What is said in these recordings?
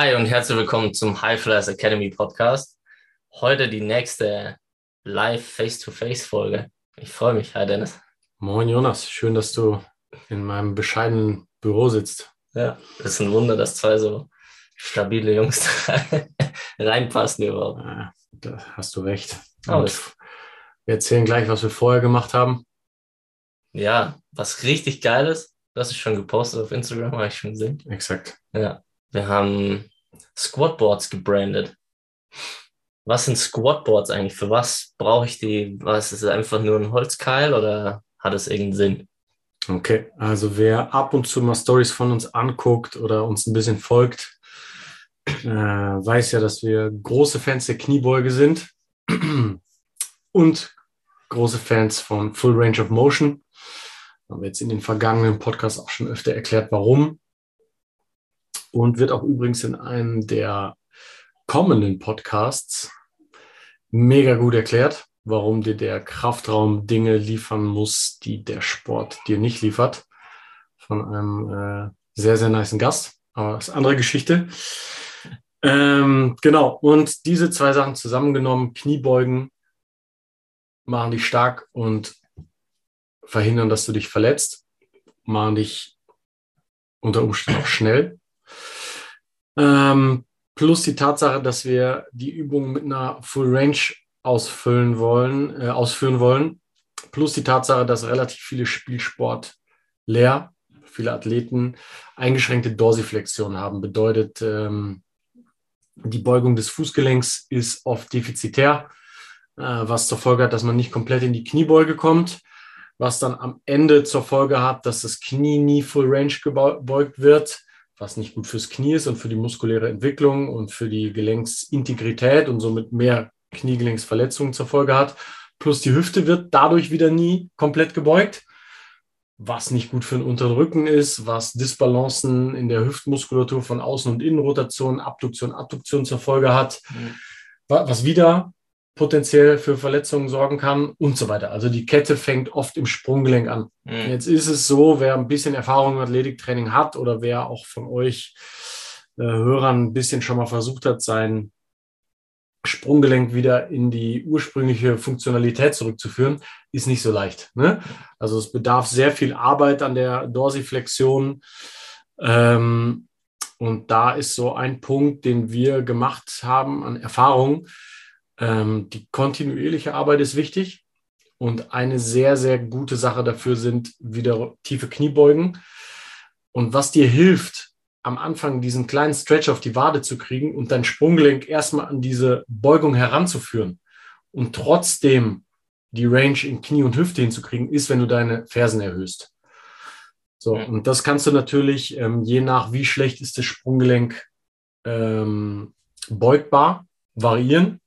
Hi und herzlich willkommen zum High Flyers Academy Podcast. Heute die nächste Live Face-to-Face Folge. Ich freue mich. Hi Dennis. Moin Jonas, schön, dass du in meinem bescheidenen Büro sitzt. Ja, ist ein Wunder, dass zwei so stabile Jungs reinpassen überhaupt. Ja, da hast du recht. Oh, wir erzählen gleich, was wir vorher gemacht haben. Ja, was richtig geil ist, das ist schon gepostet auf Instagram, habe ich schon gesehen. Exakt. Ja, wir haben Squatboards gebrandet. Was sind Squatboards eigentlich? Für was brauche ich die? Was ist es einfach nur ein Holzkeil oder hat es irgendeinen Sinn? Okay, also wer ab und zu mal Stories von uns anguckt oder uns ein bisschen folgt, äh, weiß ja, dass wir große Fans der Kniebeuge sind und große Fans von Full Range of Motion. Haben wir jetzt in den vergangenen Podcasts auch schon öfter erklärt, warum und wird auch übrigens in einem der kommenden Podcasts mega gut erklärt, warum dir der Kraftraum Dinge liefern muss, die der Sport dir nicht liefert. Von einem äh, sehr, sehr nice Gast. Aber das ist eine andere Geschichte. Ähm, genau. Und diese zwei Sachen zusammengenommen, Kniebeugen, machen dich stark und verhindern, dass du dich verletzt, machen dich unter Umständen auch schnell ähm, plus die Tatsache, dass wir die Übung mit einer Full Range ausfüllen wollen, äh, ausführen wollen. Plus die Tatsache, dass relativ viele Spielsport leer, viele Athleten eingeschränkte Dorsiflexion haben. Bedeutet, ähm, die Beugung des Fußgelenks ist oft defizitär, äh, was zur Folge hat, dass man nicht komplett in die Kniebeuge kommt, was dann am Ende zur Folge hat, dass das Knie nie Full Range gebeugt wird was nicht gut fürs Knie ist und für die muskuläre Entwicklung und für die Gelenksintegrität und somit mehr Kniegelenksverletzungen zur Folge hat. Plus die Hüfte wird dadurch wieder nie komplett gebeugt, was nicht gut für den unteren Rücken ist, was Disbalancen in der Hüftmuskulatur von Außen- und Innenrotation, Abduktion, Adduktion zur Folge hat, mhm. was wieder potenziell für Verletzungen sorgen kann und so weiter. Also die Kette fängt oft im Sprunggelenk an. Mhm. Jetzt ist es so, wer ein bisschen Erfahrung im Athletiktraining hat oder wer auch von euch äh, Hörern ein bisschen schon mal versucht hat, sein Sprunggelenk wieder in die ursprüngliche Funktionalität zurückzuführen, ist nicht so leicht. Ne? Also es bedarf sehr viel Arbeit an der Dorsiflexion. Ähm, und da ist so ein Punkt, den wir gemacht haben an Erfahrung, ähm, die kontinuierliche Arbeit ist wichtig und eine sehr, sehr gute Sache dafür sind wieder tiefe Kniebeugen. Und was dir hilft, am Anfang diesen kleinen Stretch auf die Wade zu kriegen und dein Sprunggelenk erstmal an diese Beugung heranzuführen und trotzdem die Range in Knie und Hüfte hinzukriegen, ist, wenn du deine Fersen erhöhst. So, und das kannst du natürlich, ähm, je nach wie schlecht ist das Sprunggelenk ähm, beugbar, variieren.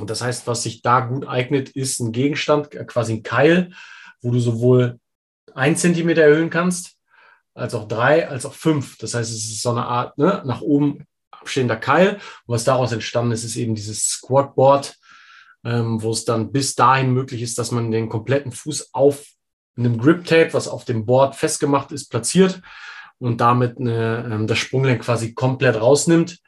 Und das heißt, was sich da gut eignet, ist ein Gegenstand, äh, quasi ein Keil, wo du sowohl ein Zentimeter erhöhen kannst, als auch drei, als auch fünf. Das heißt, es ist so eine Art ne, nach oben abstehender Keil. Und was daraus entstanden ist, ist eben dieses Squatboard, ähm, wo es dann bis dahin möglich ist, dass man den kompletten Fuß auf einem Grip Tape, was auf dem Board festgemacht ist, platziert und damit eine, ähm, das Sprunggelenk quasi komplett rausnimmt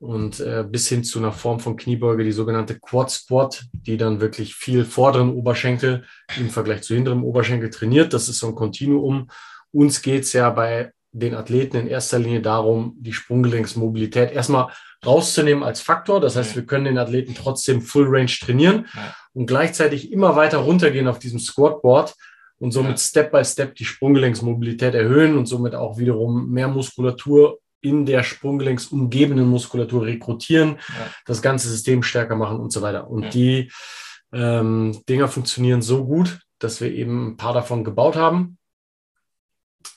und äh, bis hin zu einer Form von Kniebeuge, die sogenannte Quad Squat, die dann wirklich viel vorderen Oberschenkel im Vergleich zu hinterem Oberschenkel trainiert. Das ist so ein Kontinuum. Uns geht es ja bei den Athleten in erster Linie darum, die Sprunggelenksmobilität erstmal rauszunehmen als Faktor. Das heißt, wir können den Athleten trotzdem Full Range trainieren und gleichzeitig immer weiter runtergehen auf diesem Squatboard und somit Step by Step die Sprunggelenksmobilität erhöhen und somit auch wiederum mehr Muskulatur in der sprunggelenksumgebenden Muskulatur rekrutieren, ja. das ganze System stärker machen und so weiter. Und ja. die ähm, Dinger funktionieren so gut, dass wir eben ein paar davon gebaut haben.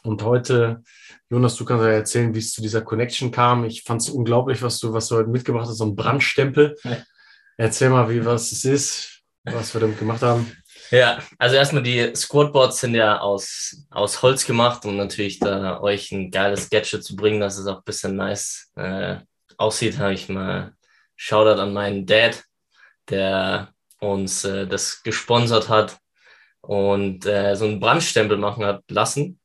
Und heute, Jonas, du kannst ja erzählen, wie es zu dieser Connection kam. Ich fand es unglaublich, was du, was du heute mitgebracht hast, so ein Brandstempel. Ja. Erzähl mal, wie was es ist, was wir damit gemacht haben. Ja, also erstmal die Squatboards sind ja aus, aus Holz gemacht, um natürlich da euch ein geiles Gadget zu bringen, dass es auch ein bisschen nice äh, aussieht, habe ich mal Shoutout an meinen Dad, der uns äh, das gesponsert hat und äh, so einen Brandstempel machen hat lassen.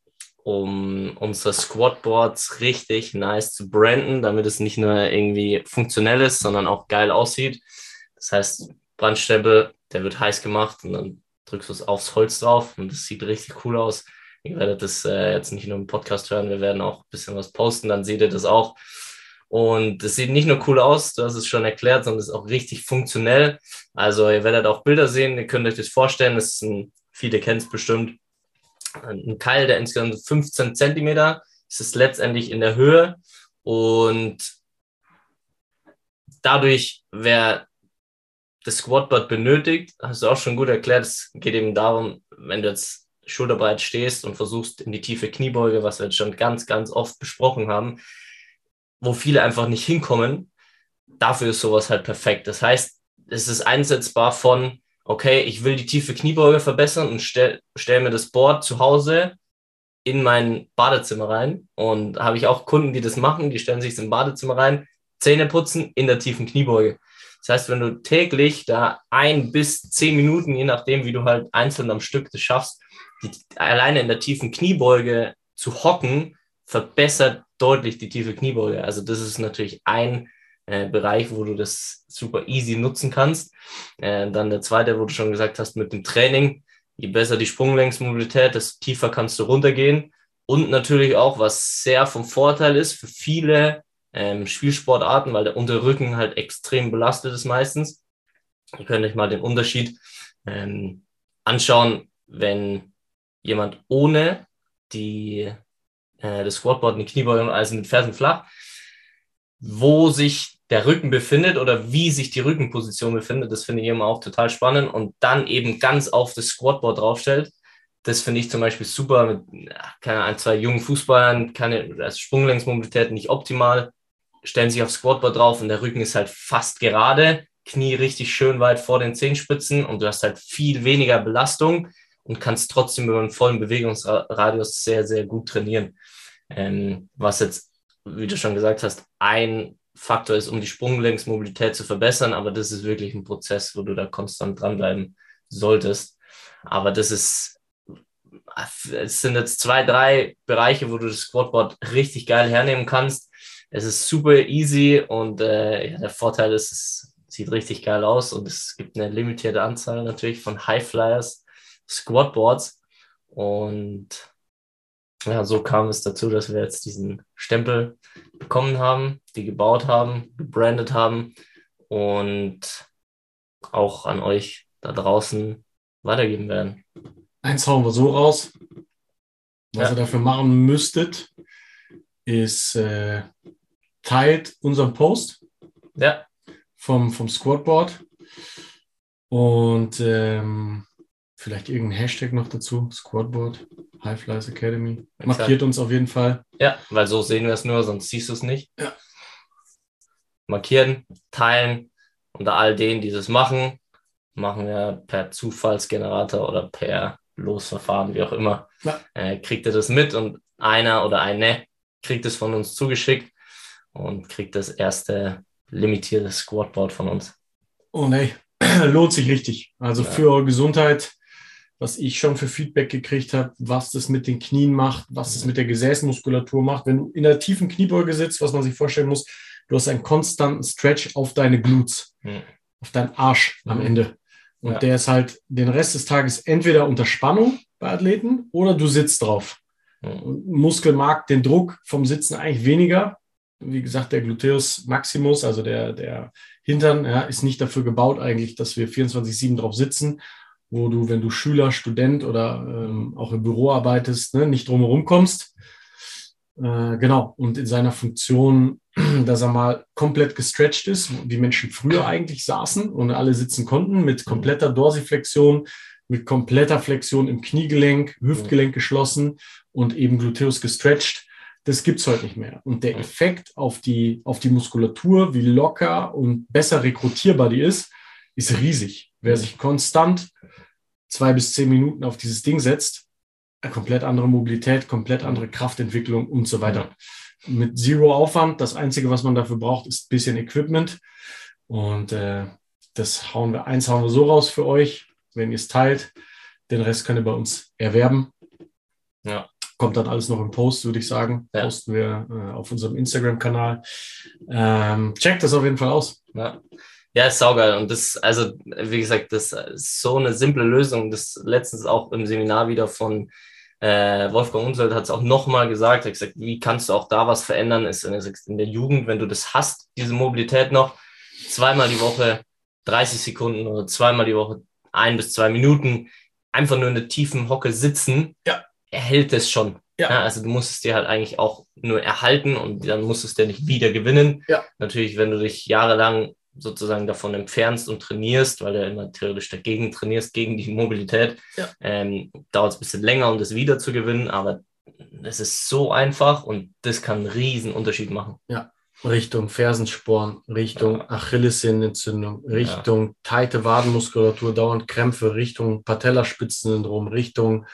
um unsere Squatboards richtig nice zu branden, damit es nicht nur irgendwie funktionell ist, sondern auch geil aussieht. Das heißt, Brandstempel, der wird heiß gemacht und dann drückst du es aufs Holz drauf und das sieht richtig cool aus. Ihr werdet das äh, jetzt nicht nur im Podcast hören, wir werden auch ein bisschen was posten, dann seht ihr das auch. Und es sieht nicht nur cool aus, du hast es schon erklärt, sondern es ist auch richtig funktionell. Also ihr werdet auch Bilder sehen, ihr könnt euch das vorstellen, das ist ein, viele kennen es bestimmt, ein Teil, der insgesamt 15 Zentimeter ist es letztendlich in der Höhe und dadurch, wer das Squatboard benötigt, hast du auch schon gut erklärt, es geht eben darum, wenn du jetzt schulterbreit stehst und versuchst in die tiefe Kniebeuge, was wir jetzt schon ganz, ganz oft besprochen haben, wo viele einfach nicht hinkommen, dafür ist sowas halt perfekt. Das heißt, es ist einsetzbar von okay, ich will die tiefe Kniebeuge verbessern und stell, stell mir das Board zu Hause in mein Badezimmer rein. Und habe ich auch Kunden, die das machen, die stellen sich ins Badezimmer rein, Zähne putzen in der tiefen Kniebeuge. Das heißt, wenn du täglich da ein bis zehn Minuten, je nachdem, wie du halt einzeln am Stück das schaffst, die, alleine in der tiefen Kniebeuge zu hocken, verbessert deutlich die tiefe Kniebeuge. Also das ist natürlich ein äh, Bereich, wo du das super easy nutzen kannst. Äh, dann der zweite, wo du schon gesagt hast, mit dem Training, je besser die Sprunglängsmobilität, desto tiefer kannst du runtergehen. Und natürlich auch, was sehr vom Vorteil ist für viele ähm, Spielsportarten, weil der Unterrücken halt extrem belastet ist meistens. Ihr könnt euch mal den Unterschied ähm, anschauen, wenn jemand ohne die, äh, das Squatboard, eine Kniebeugung, also mit Fersen flach, wo sich der Rücken befindet oder wie sich die Rückenposition befindet. Das finde ich immer auch total spannend und dann eben ganz auf das Squatboard draufstellt. Das finde ich zum Beispiel super mit keine ein, zwei jungen Fußballern, keine also Sprunglängsmobilität nicht optimal, stellen sich aufs Squatboard drauf und der Rücken ist halt fast gerade, Knie richtig schön weit vor den Zehenspitzen und du hast halt viel weniger Belastung und kannst trotzdem über einen vollen Bewegungsradius sehr, sehr gut trainieren. Ähm, was jetzt, wie du schon gesagt hast, ein Faktor ist, um die Sprunggelenksmobilität zu verbessern, aber das ist wirklich ein Prozess, wo du da konstant dranbleiben solltest. Aber das ist, es sind jetzt zwei, drei Bereiche, wo du das Squatboard richtig geil hernehmen kannst. Es ist super easy und äh, ja, der Vorteil ist, es sieht richtig geil aus und es gibt eine limitierte Anzahl natürlich von Highflyers Squatboards und ja, so kam es dazu, dass wir jetzt diesen Stempel bekommen haben, die gebaut haben, gebrandet haben und auch an euch da draußen weitergeben werden. Eins hauen wir so raus. Was ja. ihr dafür machen müsstet, ist äh, teilt unseren Post ja. vom, vom Squadboard und ähm, vielleicht irgendein Hashtag noch dazu, Squadboard. High Flyers Academy. Exakt. Markiert uns auf jeden Fall. Ja, weil so sehen wir es nur, sonst siehst du es nicht. Ja. Markieren, teilen. Unter all denen, die das machen, machen wir per Zufallsgenerator oder per Losverfahren, wie auch immer. Ja. Äh, kriegt ihr das mit und einer oder eine kriegt es von uns zugeschickt und kriegt das erste limitierte Squatboard von uns. Oh nee, lohnt sich richtig. Also ja. für eure Gesundheit was ich schon für Feedback gekriegt habe, was das mit den Knien macht, was das mit der Gesäßmuskulatur macht. Wenn du in der tiefen Kniebeuge sitzt, was man sich vorstellen muss, du hast einen konstanten Stretch auf deine Glutes, mhm. auf deinen Arsch am. Ende. Und ja. der ist halt den Rest des Tages entweder unter Spannung bei Athleten oder du sitzt drauf. Muskel mag den Druck vom Sitzen eigentlich weniger. Wie gesagt, der Gluteus Maximus, also der, der Hintern, ja, ist nicht dafür gebaut eigentlich, dass wir 24-7 drauf sitzen wo du, wenn du Schüler, Student oder ähm, auch im Büro arbeitest, ne, nicht drumherum kommst. Äh, genau, und in seiner Funktion, dass er mal komplett gestretched ist, wie Menschen früher eigentlich saßen und alle sitzen konnten, mit kompletter Dorsiflexion, mit kompletter Flexion im Kniegelenk, Hüftgelenk geschlossen und eben Gluteus gestretched. Das gibt's heute nicht mehr. Und der Effekt auf die, auf die Muskulatur, wie locker und besser rekrutierbar die ist, ist riesig. Wer sich konstant zwei bis zehn Minuten auf dieses Ding setzt, komplett andere Mobilität, komplett andere Kraftentwicklung und so weiter. Mit Zero Aufwand. Das Einzige, was man dafür braucht, ist ein bisschen Equipment. Und äh, das hauen wir, eins hauen wir so raus für euch, wenn ihr es teilt. Den Rest könnt ihr bei uns erwerben. Ja. Kommt dann alles noch im Post, würde ich sagen. Ja. Posten wir äh, auf unserem Instagram-Kanal. Ähm, checkt das auf jeden Fall aus. Ja. Ja, ist saugeil. Und das, also, wie gesagt, das ist so eine simple Lösung. Das letztens auch im Seminar wieder von äh, Wolfgang Unselt hat es auch nochmal gesagt. Er hat gesagt, wie kannst du auch da was verändern? Ist in der Jugend, wenn du das hast, diese Mobilität noch, zweimal die Woche 30 Sekunden oder zweimal die Woche ein bis zwei Minuten einfach nur in der tiefen Hocke sitzen, Ja. erhält es schon. Ja. Ja, also du musst es dir halt eigentlich auch nur erhalten und dann musst du es dir nicht wieder gewinnen. Ja. Natürlich, wenn du dich jahrelang sozusagen davon entfernst und trainierst, weil du ja immer theoretisch dagegen trainierst, gegen die Mobilität, Ja. ähm, dauert es ein bisschen länger, um das wieder zu gewinnen, aber es ist so einfach und das kann einen riesen Unterschied machen. Richtung Fersensporn, Richtung Achillessehnenentzündung, Richtung teite Wadenmuskulatur, dauernd Krämpfe, Richtung Patellaspitzensyndrom, Richtung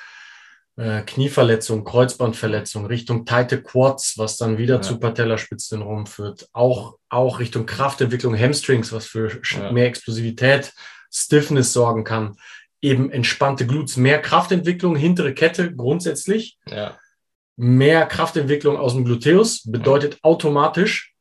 äh, Knieverletzung, Kreuzbandverletzung, Richtung teite Quads, was dann wieder Ja. zu Patellaspitzensyndrom führt. Auch, auch Richtung Kraftentwicklung, Hamstrings, was für Ja. mehr Explosivität, Stiffness sorgen kann. Eben entspannte Glutes, mehr Kraftentwicklung, hintere Kette grundsätzlich Ja, mehr Kraftentwicklung aus dem Gluteus bedeutet automatisch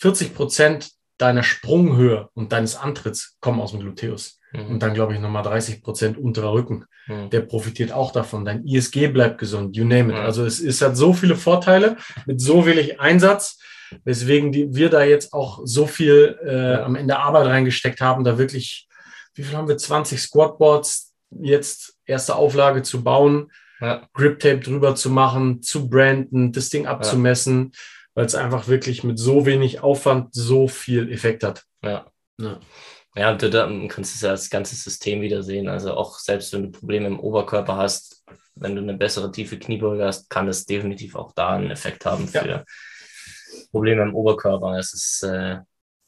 40 Prozent deiner Sprunghöhe und deines Antritts kommen aus dem Gluteus. Mhm. Und dann glaube ich nochmal 30 Prozent unterer Rücken. Mhm. Der profitiert auch davon. Dein ISG bleibt gesund, you name it. Ja. Also es, es hat so viele Vorteile mit so wenig Einsatz, weswegen die, wir da jetzt auch so viel äh, Ja. am Ende Arbeit reingesteckt haben, da wirklich, wie viel haben wir? 20 Squatboards jetzt erste Auflage zu bauen. ja, Grip Tape drüber zu machen, zu branden, das Ding abzumessen, weil es einfach wirklich mit so wenig Aufwand so viel Effekt hat. ja. Ja. Ja, und du da kannst es ja als ganzes System wieder sehen. Also auch selbst wenn du Probleme im Oberkörper hast, wenn du eine bessere tiefe Kniebeuge hast, kann das definitiv auch da einen Effekt haben für Ja. Probleme im Oberkörper. Es ist äh,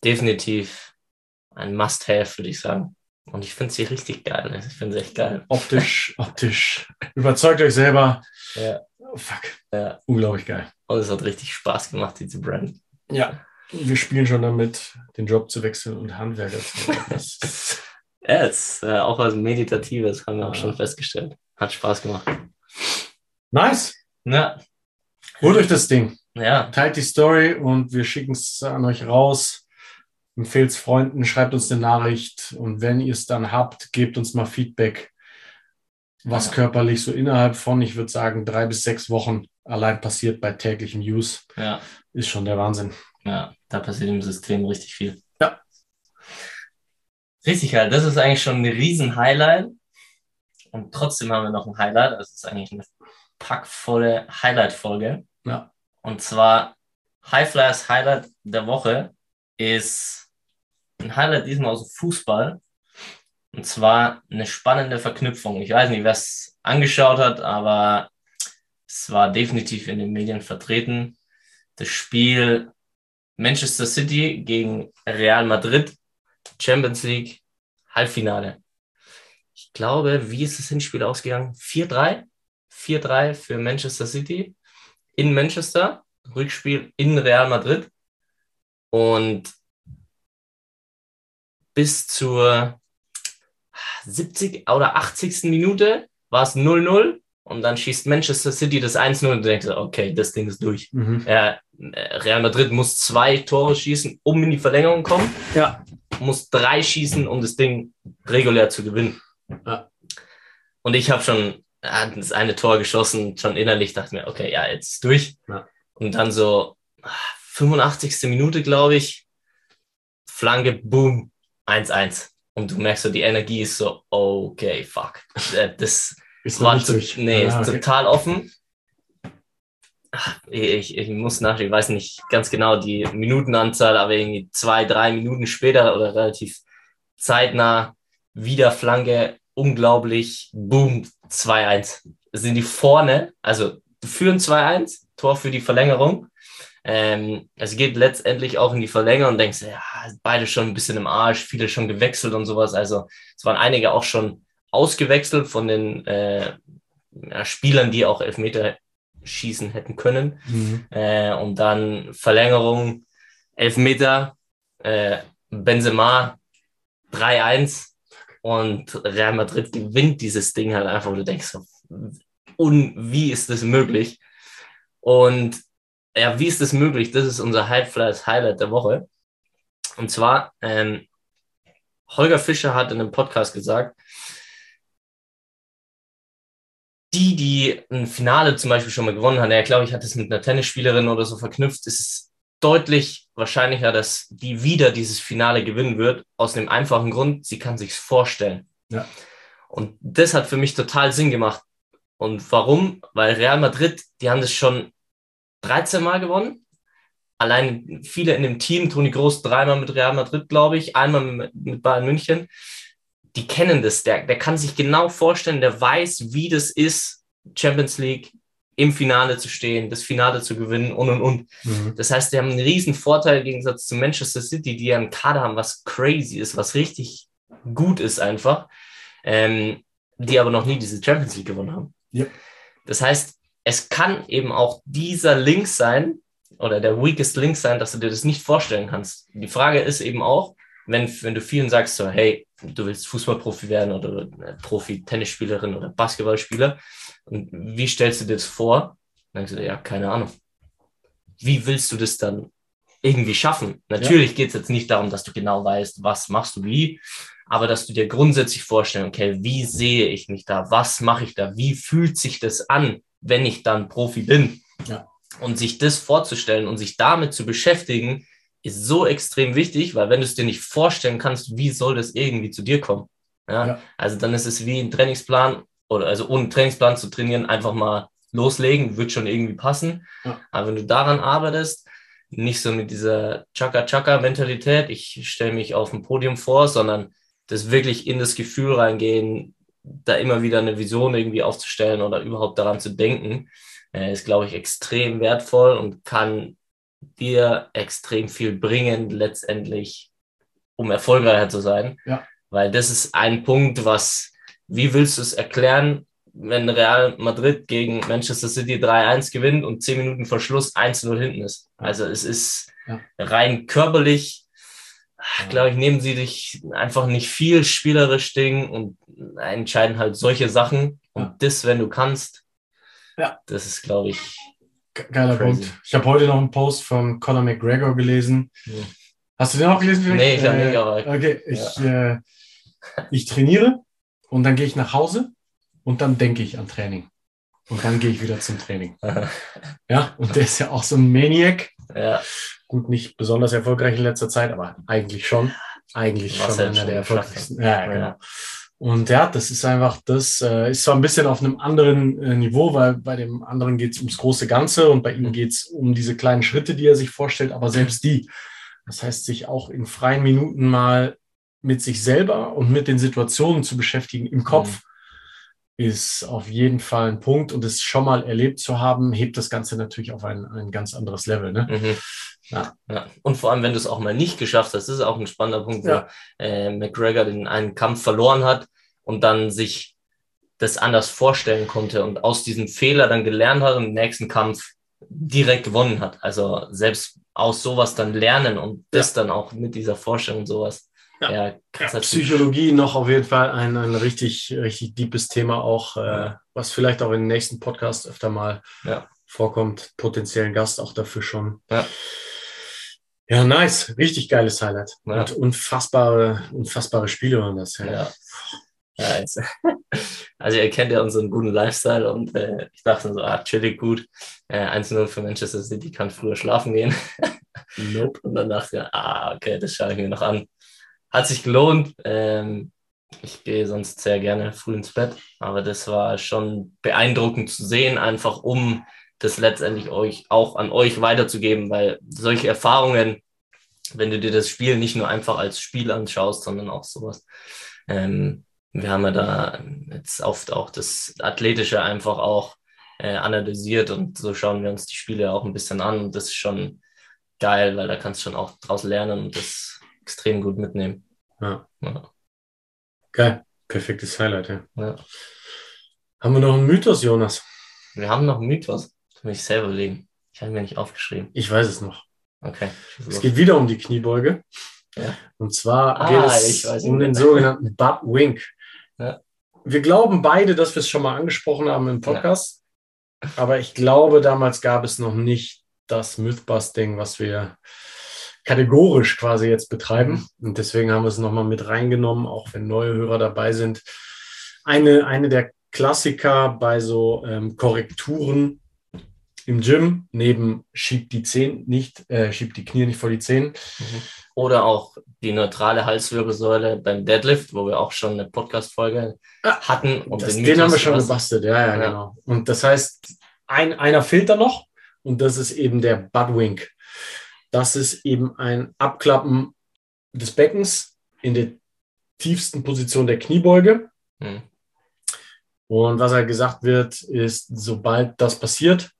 definitiv ein Must-Have, würde ich sagen. Und ich finde sie richtig geil. Ich finde sie echt geil. Optisch, optisch. Überzeugt euch selber. Ja. Oh, fuck. Ja. Unglaublich geil. Und es hat richtig Spaß gemacht, diese Brand. Ja. Wir spielen schon damit, den Job zu wechseln und Handwerker zu werden. Ja, es ist äh, auch was Meditatives, haben wir auch schon festgestellt. Hat Spaß gemacht. nice. Ja, Holt euch das Ding. ja, Teilt die Story und wir schicken es an euch raus. Empfehlt es Freunden, schreibt uns eine Nachricht und wenn ihr es dann habt, gebt uns mal Feedback, was Ja. körperlich so innerhalb von, ich würde sagen, drei bis sechs Wochen allein passiert bei täglichem Use, ja. ist schon der Wahnsinn. Ja, da passiert im System richtig viel. Ja. Richtig halt. Das ist eigentlich schon ein riesen Highlight. Und trotzdem haben wir noch ein Highlight. Das ist eigentlich eine packvolle Highlight-Folge. Ja. Und zwar Highflyers Highlight der Woche ist ein Highlight diesmal aus dem Fußball. Und zwar eine spannende Verknüpfung. Ich weiß nicht, wer es angeschaut hat, aber es war definitiv in den Medien vertreten. Das Spiel Manchester City gegen Real Madrid, Champions League, Halbfinale. Ich glaube, wie ist das Hinspiel ausgegangen? 4-3? 4-3 für Manchester City in Manchester, Rückspiel in Real Madrid. Und bis zur 70 oder 80. Minute war es 0-0 und dann schießt Manchester City das 1-0 und du denkst, okay, das Ding ist durch. Mhm. Äh, Real Madrid muss zwei Tore schießen, um in die Verlängerung kommen, Ja. muss drei schießen, um das Ding regulär zu gewinnen. Ja. Und ich habe schon äh, das eine Tor geschossen, schon innerlich dachte mir, okay, ja, jetzt ist durch. Ja. Und dann so ah, 85. Minute, glaube ich, Flanke, boom, 1-1. Und du merkst so, die Energie ist so, okay, fuck. Äh, Das war durch. nee, Ah, okay. total offen. Ich, ich muss nach, ich weiß nicht ganz genau die Minutenanzahl, aber irgendwie zwei, drei Minuten später oder relativ zeitnah wieder Flanke, unglaublich, boom, 2-1. Sind die vorne, also führen 2-1, Tor für die Verlängerung. Ähm, es geht letztendlich auch in die Verlängerung und denkst, ja, beide schon ein bisschen im Arsch, viele schon gewechselt und sowas. Also es waren einige auch schon ausgewechselt von den äh, ja, Spielern, die auch Elfmeter schießen hätten können. Mhm. Äh, und dann Verlängerung, Elfmeter, äh, Benzema 3-1 und Real Madrid gewinnt dieses Ding halt einfach, wo du denkst, und wie ist das möglich? Und ja, wie ist das möglich? Das ist unser Highlight, Highlight der Woche. Und zwar, ähm, Holger Fischer hat in einem Podcast gesagt, die, die ein Finale zum Beispiel schon mal gewonnen haben, ja, glaube ich, hat es mit einer Tennisspielerin oder so verknüpft, ist es deutlich wahrscheinlicher, dass die wieder dieses Finale gewinnen wird, aus dem einfachen Grund, sie kann sich's vorstellen. Ja. Und das hat für mich total Sinn gemacht. Und warum? Weil Real Madrid, die haben das schon 13 Mal gewonnen. Allein viele in dem Team, Toni Groß dreimal mit Real Madrid, glaube ich, einmal mit Bayern München. Die kennen das. Der, der kann sich genau vorstellen, der weiß, wie das ist, Champions League im Finale zu stehen, das Finale zu gewinnen und und und. Mhm. Das heißt, die haben einen riesen Vorteil im Gegensatz zu Manchester City, die ja einen Kader haben, was crazy ist, was richtig gut ist einfach, ähm, die aber noch nie diese Champions League gewonnen haben. Ja. Das heißt, es kann eben auch dieser Link sein oder der weakest Link sein, dass du dir das nicht vorstellen kannst. Die Frage ist eben auch, wenn, wenn du vielen sagst, so, hey, du willst Fußballprofi werden oder Profi-Tennisspielerin oder Basketballspieler, und wie stellst du dir das vor? Dann denkst du, ja, keine Ahnung. Wie willst du das dann irgendwie schaffen? Natürlich ja. geht es jetzt nicht darum, dass du genau weißt, was machst du wie, aber dass du dir grundsätzlich vorstellen, okay, wie sehe ich mich da? Was mache ich da? Wie fühlt sich das an, wenn ich dann Profi bin? Ja. Und sich das vorzustellen und sich damit zu beschäftigen, ist so extrem wichtig, weil wenn du es dir nicht vorstellen kannst, wie soll das irgendwie zu dir kommen? Ja? ja. Also dann ist es wie ein Trainingsplan oder also ohne Trainingsplan zu trainieren, einfach mal loslegen, wird schon irgendwie passen. Ja. Aber wenn du daran arbeitest, nicht so mit dieser Chaka-Chaka-Mentalität, ich stelle mich auf ein Podium vor, sondern das wirklich in das Gefühl reingehen, da immer wieder eine Vision irgendwie aufzustellen oder überhaupt daran zu denken, äh, ist, glaube ich, extrem wertvoll und kann dir extrem viel bringen, letztendlich, um erfolgreicher zu sein. Ja. Weil das ist ein Punkt, was, wie willst du es erklären, wenn Real Madrid gegen Manchester City 3-1 gewinnt und 10 Minuten vor Schluss 1-0 hinten ist? Also es ist ja. rein körperlich, glaube ich, nehmen sie dich einfach nicht viel spielerisch Ding und entscheiden halt solche Sachen. Und ja. das, wenn du kannst, ja. das ist, glaube ich, Geiler Crazy. Punkt. Ich habe heute noch einen Post von Conor McGregor gelesen. Ja. Hast du den auch gelesen? Vielleicht? Nee, ich habe äh, nicht, aber. Okay, ich, ja. äh, ich trainiere und dann gehe ich nach Hause und dann denke ich an Training. Und dann gehe ich wieder zum Training. ja, und der ist ja auch so ein Maniac. Ja. Gut, nicht besonders erfolgreich in letzter Zeit, aber eigentlich schon. Eigentlich Was schon einer der erfolgreichsten. Ja, genau. Ja. Und ja, das ist einfach, das äh, ist zwar ein bisschen auf einem anderen äh, Niveau, weil bei dem anderen geht es ums große Ganze und bei ihm mhm. geht es um diese kleinen Schritte, die er sich vorstellt, aber selbst die. Das heißt, sich auch in freien Minuten mal mit sich selber und mit den Situationen zu beschäftigen im Kopf, mhm. ist auf jeden Fall ein Punkt. Und es schon mal erlebt zu haben, hebt das Ganze natürlich auf ein, ein ganz anderes Level. Ne? Mhm. Ja. ja. Und vor allem, wenn du es auch mal nicht geschafft hast, das ist auch ein spannender Punkt, ja. wo äh, McGregor den einen Kampf verloren hat und dann sich das anders vorstellen konnte und aus diesem Fehler dann gelernt hat und im nächsten Kampf direkt gewonnen hat. Also selbst aus sowas dann lernen und das ja. dann auch mit dieser Vorstellung und sowas. Ja, ja, ja Psychologie noch auf jeden Fall ein, ein richtig, richtig deepes Thema auch, äh, was vielleicht auch in den nächsten Podcast öfter mal vorkommt. Potenziellen Gast auch dafür schon. Ja. Ja, nice. Richtig geiles Highlight. Und unfassbare, unfassbare Spiele waren das. Ja. Ja, jetzt, also ihr kennt ja unseren guten Lifestyle und äh, ich dachte so, ah, chillig gut. Äh, 1-0 für Manchester City kann früher schlafen gehen. nope. Und dann dachte ich, ah, okay, das schaue ich mir noch an. Hat sich gelohnt. Ähm, ich gehe sonst sehr gerne früh ins Bett, aber das war schon beeindruckend zu sehen, einfach um das letztendlich euch auch an euch weiterzugeben, weil solche Erfahrungen, wenn du dir das Spiel nicht nur einfach als Spiel anschaust, sondern auch sowas, ähm, wir haben ja da jetzt oft auch das Athletische einfach auch äh, analysiert und so schauen wir uns die Spiele auch ein bisschen an und das ist schon geil, weil da kannst du schon auch draus lernen und das extrem gut mitnehmen. Ja. ja. Geil, perfektes Highlight, ja. ja. Haben wir noch einen Mythos, Jonas? Wir haben noch einen Mythos. Das muss ich selber legen. Ich habe mir nicht aufgeschrieben. Ich weiß es noch. Okay. Es geht wieder um die Kniebeuge. Ja. Und zwar ah, geht es um den sogenannten Butt Wink. Ja. wir glauben beide, dass wir es schon mal angesprochen haben im Podcast. Ja. Aber ich glaube, damals gab es noch nicht das Mythbusting, was wir kategorisch quasi jetzt betreiben. Mhm. Und deswegen haben wir es nochmal mit reingenommen, auch wenn neue Hörer dabei sind. Eine, eine der Klassiker bei so ähm, Korrekturen im Gym, neben schiebt die Zehen nicht, äh, schiebt die Knie nicht vor die Zehen. Mhm. Oder auch die neutrale Halswirbelsäule beim Deadlift, wo wir auch schon eine Podcast-Folge ah, hatten. Um das, den, den haben wir schon gebastelt, ja, ja, ja, genau. Und das heißt, ein, einer fehlt da noch und das ist eben der Budwink. Das ist eben ein Abklappen des Beckens in der tiefsten Position der Kniebeuge. Mhm. Und was halt gesagt wird, ist, sobald das passiert,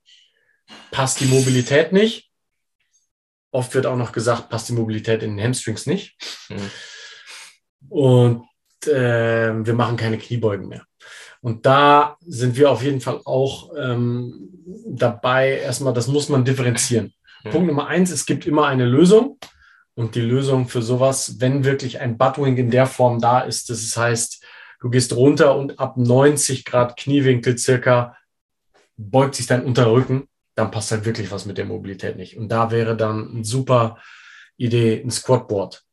passt die Mobilität nicht. Oft wird auch noch gesagt, passt die Mobilität in den Hamstrings nicht. Mhm. Und äh, wir machen keine Kniebeugen mehr. Und da sind wir auf jeden Fall auch ähm, dabei, erstmal, das muss man differenzieren. Mhm. Punkt Nummer eins, es gibt immer eine Lösung. Und die Lösung für sowas, wenn wirklich ein Buttwing in der Form da ist, das heißt, du gehst runter und ab 90 Grad Kniewinkel circa beugt sich dein Unterrücken, dann passt halt wirklich was mit der Mobilität nicht. Und da wäre dann eine super Idee, ein Squatboard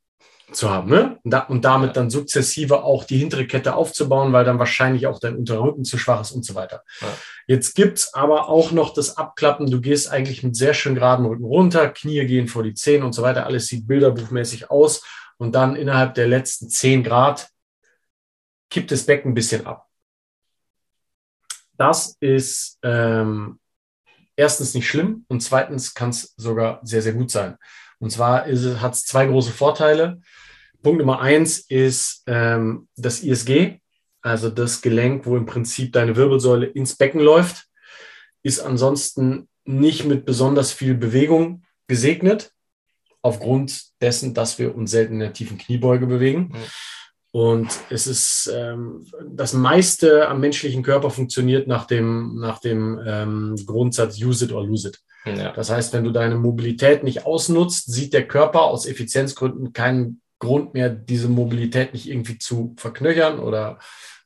zu haben. Ne? Und, da, und damit dann sukzessive auch die hintere Kette aufzubauen, weil dann wahrscheinlich auch dein Unterrücken zu schwach ist und so weiter. Ja. Jetzt gibt's aber auch noch das Abklappen. Du gehst eigentlich mit sehr schön geraden Rücken runter, Knie gehen vor die Zehen und so weiter. Alles sieht bilderbuchmäßig aus. Und dann innerhalb der letzten zehn Grad kippt das Becken ein bisschen ab. Das ist ähm, erstens nicht schlimm und zweitens kann es sogar sehr, sehr gut sein. Und zwar hat es zwei große Vorteile. Punkt Nummer eins ist ähm, das ISG, also das Gelenk, wo im Prinzip deine Wirbelsäule ins Becken läuft, ist ansonsten nicht mit besonders viel Bewegung gesegnet, aufgrund dessen, dass wir uns selten in der tiefen Kniebeuge bewegen. Mhm. Und es ist ähm, das meiste am menschlichen Körper funktioniert nach dem, nach dem ähm, Grundsatz use it or lose it. Ja. Das heißt, wenn du deine Mobilität nicht ausnutzt, sieht der Körper aus Effizienzgründen keinen Grund mehr, diese Mobilität nicht irgendwie zu verknöchern oder,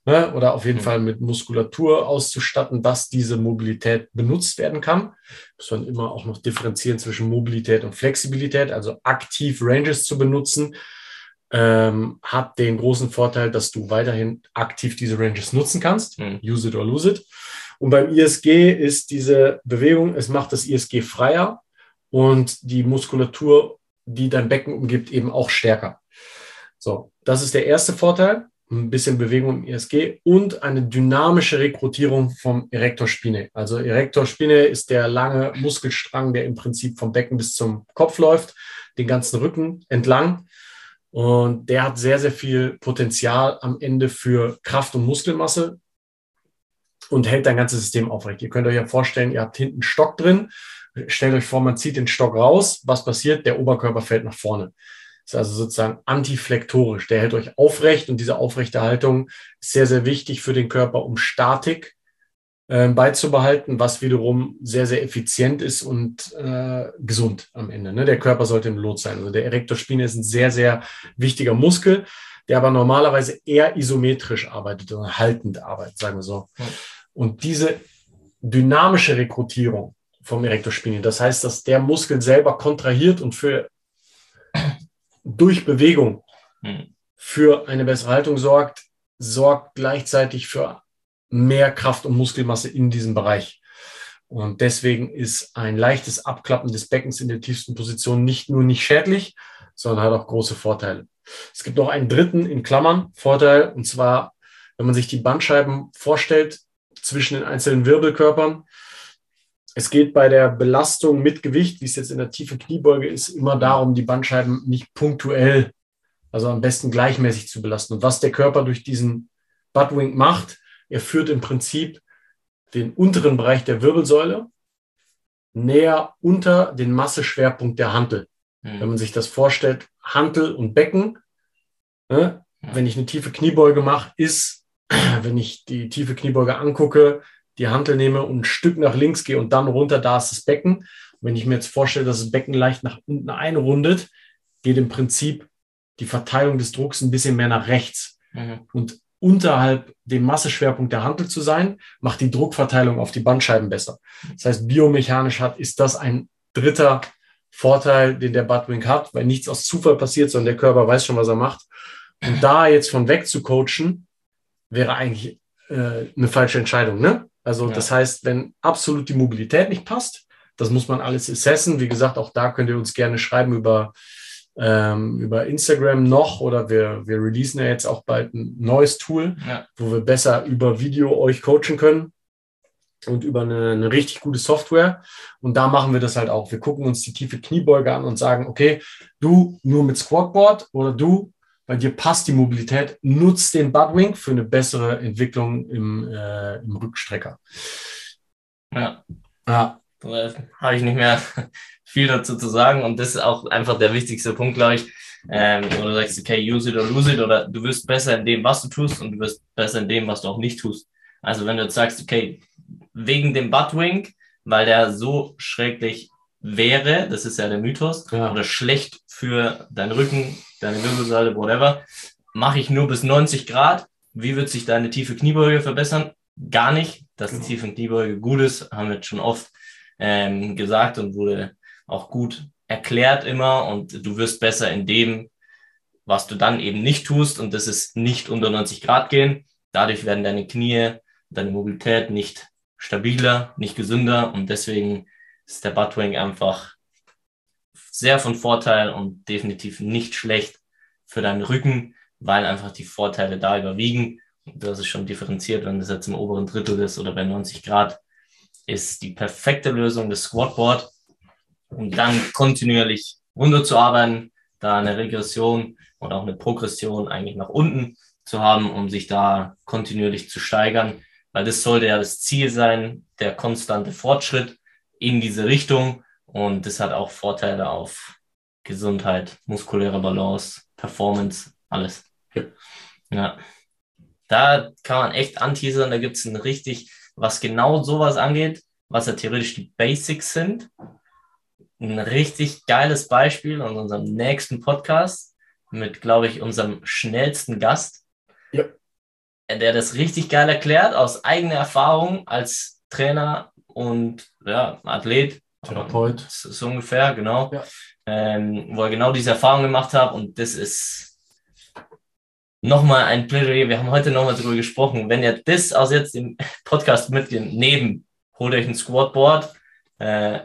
ne, oder auf jeden mhm. Fall mit Muskulatur auszustatten, dass diese Mobilität benutzt werden kann. Muss man immer auch noch differenzieren zwischen Mobilität und Flexibilität, also aktiv Ranges zu benutzen. Ähm, hat den großen Vorteil, dass du weiterhin aktiv diese Ranges nutzen kannst. Mhm. Use it or lose it. Und beim ISG ist diese Bewegung, es macht das ISG freier und die Muskulatur, die dein Becken umgibt, eben auch stärker. So, das ist der erste Vorteil. Ein bisschen Bewegung im ISG und eine dynamische Rekrutierung vom Erector Spine. Also Erector Spine ist der lange Muskelstrang, der im Prinzip vom Becken bis zum Kopf läuft, den ganzen Rücken entlang. Und der hat sehr, sehr viel Potenzial am Ende für Kraft und Muskelmasse und hält dein ganzes System aufrecht. Ihr könnt euch ja vorstellen, ihr habt hinten Stock drin. Stellt euch vor, man zieht den Stock raus. Was passiert? Der Oberkörper fällt nach vorne. Ist also sozusagen antiflektorisch. Der hält euch aufrecht und diese aufrechte Haltung ist sehr, sehr wichtig für den Körper, um Statik äh, beizubehalten, was wiederum sehr, sehr effizient ist und äh, gesund am Ende. Ne? Der Körper sollte im Lot sein. Also der Erector Spine ist ein sehr, sehr wichtiger Muskel, der aber normalerweise eher isometrisch arbeitet oder haltend arbeitet, sagen wir so. Und diese dynamische Rekrutierung vom Erectospinien, das heißt, dass der Muskel selber kontrahiert und für durch Bewegung hm. für eine bessere Haltung sorgt, sorgt gleichzeitig für mehr Kraft und Muskelmasse in diesem Bereich. Und deswegen ist ein leichtes Abklappen des Beckens in der tiefsten Position nicht nur nicht schädlich, sondern hat auch große Vorteile. Es gibt noch einen dritten in Klammern Vorteil, und zwar, wenn man sich die Bandscheiben vorstellt, zwischen den einzelnen Wirbelkörpern. Es geht bei der Belastung mit Gewicht, wie es jetzt in der tiefen Kniebeuge ist, immer darum, die Bandscheiben nicht punktuell, also am besten gleichmäßig zu belasten. Und was der Körper durch diesen Buttwink macht, er führt im Prinzip den unteren Bereich der Wirbelsäule näher unter den Masseschwerpunkt der Hantel. Mhm. Wenn man sich das vorstellt, Hantel und Becken, ne, ja. wenn ich eine tiefe Kniebeuge mache, ist wenn ich die tiefe Kniebeuge angucke, die Hantel nehme und ein Stück nach links gehe und dann runter, da ist das Becken. Und wenn ich mir jetzt vorstelle, dass das Becken leicht nach unten einrundet, geht im Prinzip die Verteilung des Drucks ein bisschen mehr nach rechts. Mhm. Und unterhalb dem Masseschwerpunkt der Handel zu sein, macht die Druckverteilung auf die Bandscheiben besser. Das heißt, biomechanisch hat, ist das ein dritter Vorteil, den der Buttwink hat, weil nichts aus Zufall passiert, sondern der Körper weiß schon, was er macht. Und da jetzt von weg zu coachen, wäre eigentlich äh, eine falsche Entscheidung. Ne? Also ja. das heißt, wenn absolut die Mobilität nicht passt, das muss man alles assessen. Wie gesagt, auch da könnt ihr uns gerne schreiben über, ähm, über Instagram noch oder wir, wir releasen ja jetzt auch bald ein neues Tool, ja. wo wir besser über Video euch coachen können und über eine, eine, richtig gute Software. Und da machen wir das halt auch. Wir gucken uns die tiefe Kniebeuge an und sagen, okay, du nur mit Squatboard oder du, bei dir passt die Mobilität, nutzt den Buttwing für eine bessere Entwicklung im, äh, im Rückstrecker. Ja. ja. Habe ich nicht mehr viel dazu zu sagen. Und das ist auch einfach der wichtigste Punkt, glaube ich. Ähm, wo du sagst, okay, use it or lose it, oder du wirst besser in dem, was du tust, und du wirst besser in dem, was du auch nicht tust. Also wenn du jetzt sagst, okay, wegen dem Buttwink, weil der so schräglich wäre, das ist ja der Mythos, ja. oder schlecht für deinen Rücken, deine Wirbelsäule, whatever, mache ich nur bis 90 Grad. Wie wird sich deine tiefe Kniebeuge verbessern? Gar nicht. Dass die genau. tiefe Kniebeuge gut ist, haben wir jetzt schon oft ähm, gesagt und wurde auch gut erklärt immer. Und du wirst besser in dem, was du dann eben nicht tust. Und das ist nicht unter 90 Grad gehen. Dadurch werden deine Knie, deine Mobilität nicht stabiler, nicht gesünder und deswegen ist der Buttwing einfach sehr von Vorteil und definitiv nicht schlecht für deinen Rücken, weil einfach die Vorteile da überwiegen. Du hast es schon differenziert, wenn das jetzt im oberen Drittel ist oder bei 90 Grad, ist die perfekte Lösung das Squatboard und dann kontinuierlich runterzuarbeiten, da eine Regression und auch eine Progression eigentlich nach unten zu haben, um sich da kontinuierlich zu steigern weil das sollte ja das Ziel sein, der konstante Fortschritt in diese Richtung. Und das hat auch Vorteile auf Gesundheit, muskuläre Balance, Performance, alles. Ja. ja. Da kann man echt anteasern, da gibt es ein richtig, was genau sowas angeht, was ja theoretisch die Basics sind. Ein richtig geiles Beispiel in unserem nächsten Podcast mit, glaube ich, unserem schnellsten Gast. Ja der das richtig geil erklärt, aus eigener Erfahrung als Trainer und ja, Athlet. Therapeut. So ungefähr, genau. Ja. Ähm, wo er genau diese Erfahrung gemacht hat und das ist nochmal ein Plädoyer. Wir haben heute nochmal darüber gesprochen. Wenn ihr das aus jetzt im Podcast mitnehmt, neben, holt euch ein Squatboard, äh,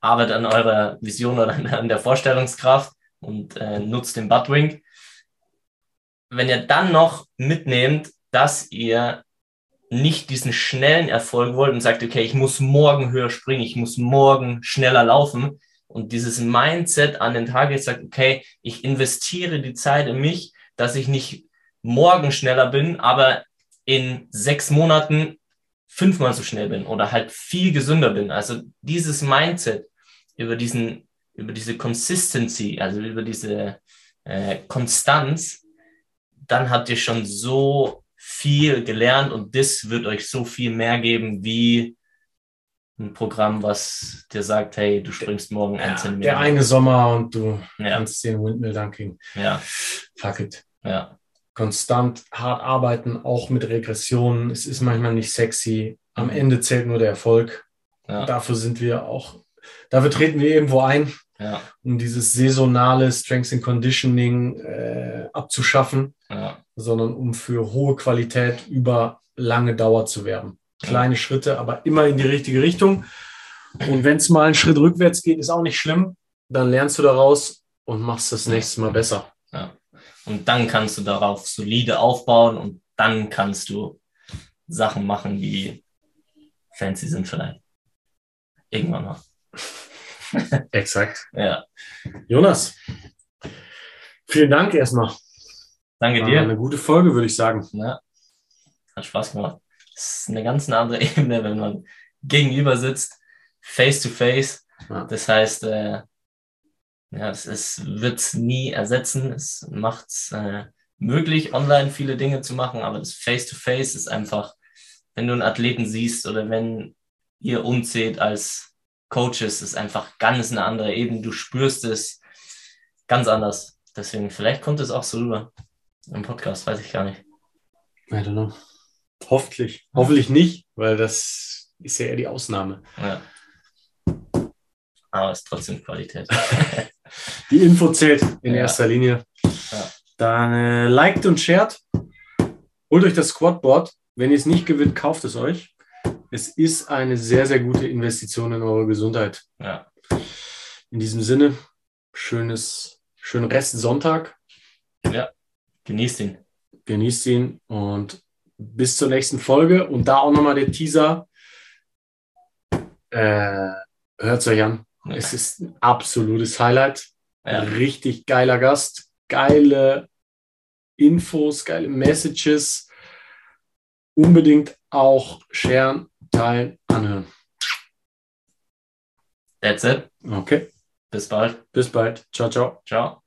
arbeitet an eurer Vision oder an der Vorstellungskraft und äh, nutzt den Buttwing. Wenn ihr dann noch mitnehmt, dass ihr nicht diesen schnellen Erfolg wollt und sagt, okay, ich muss morgen höher springen, ich muss morgen schneller laufen. Und dieses Mindset an den Tag jetzt sagt, okay, ich investiere die Zeit in mich, dass ich nicht morgen schneller bin, aber in sechs Monaten fünfmal so schnell bin oder halt viel gesünder bin. Also dieses Mindset über diesen, über diese Consistency, also über diese äh, Konstanz, dann habt ihr schon so viel gelernt und das wird euch so viel mehr geben wie ein Programm, was dir sagt, hey, du springst morgen ja, ein Zentimeter. Der eine Sommer und du ja. kannst den Windmill Dunking. Ja. Fuck it. Ja. Konstant hart arbeiten, auch mit Regressionen. Es ist manchmal nicht sexy. Am mhm. Ende zählt nur der Erfolg. Ja. Dafür sind wir auch, dafür treten wir irgendwo ein, ja. um dieses saisonale Strength and Conditioning äh, abzuschaffen ja. sondern um für hohe Qualität über lange Dauer zu werben. Kleine ja. Schritte, aber immer in die richtige Richtung. Und wenn es mal einen Schritt rückwärts geht, ist auch nicht schlimm. Dann lernst du daraus und machst das nächste Mal besser. Ja. Und dann kannst du darauf solide aufbauen und dann kannst du Sachen machen, die fancy sind vielleicht. Irgendwann mal. Exakt. Ja. Jonas, vielen Dank erstmal. Danke dir. Eine gute Folge, würde ich sagen. Ja, hat Spaß gemacht. Das ist eine ganz andere Ebene, wenn man gegenüber sitzt, face to face. Ja. Das heißt, äh, ja, es wird es nie ersetzen. Es macht es äh, möglich, online viele Dinge zu machen, aber das face to face ist einfach, wenn du einen Athleten siehst oder wenn ihr uns seht als Coaches, ist einfach ganz eine andere Ebene. Du spürst es ganz anders. Deswegen, vielleicht kommt es auch so rüber im Podcast, weiß ich gar nicht. I don't know. Hoffentlich. Hoffentlich nicht, weil das ist ja eher die Ausnahme. Ja. Aber es ist trotzdem Qualität. Die Info zählt in Ja. erster Linie. Ja. Dann äh, liked und shared. Holt euch das Squadboard. Wenn ihr es nicht gewinnt, kauft es euch. Es ist eine sehr, sehr gute Investition in eure Gesundheit. ja. In diesem Sinne, schönes, schönen Rest Sonntag. Genießt ihn. Genießt ihn und bis zur nächsten Folge. Und da auch nochmal der Teaser. Äh, Hört es euch an. Ja. Es ist ein absolutes Highlight. Ja. Richtig geiler Gast. Geile Infos, geile Messages. Unbedingt auch sharen, teilen, anhören. That's it. Okay, Bis bald. bis bald. Ciao, ciao. Ciao.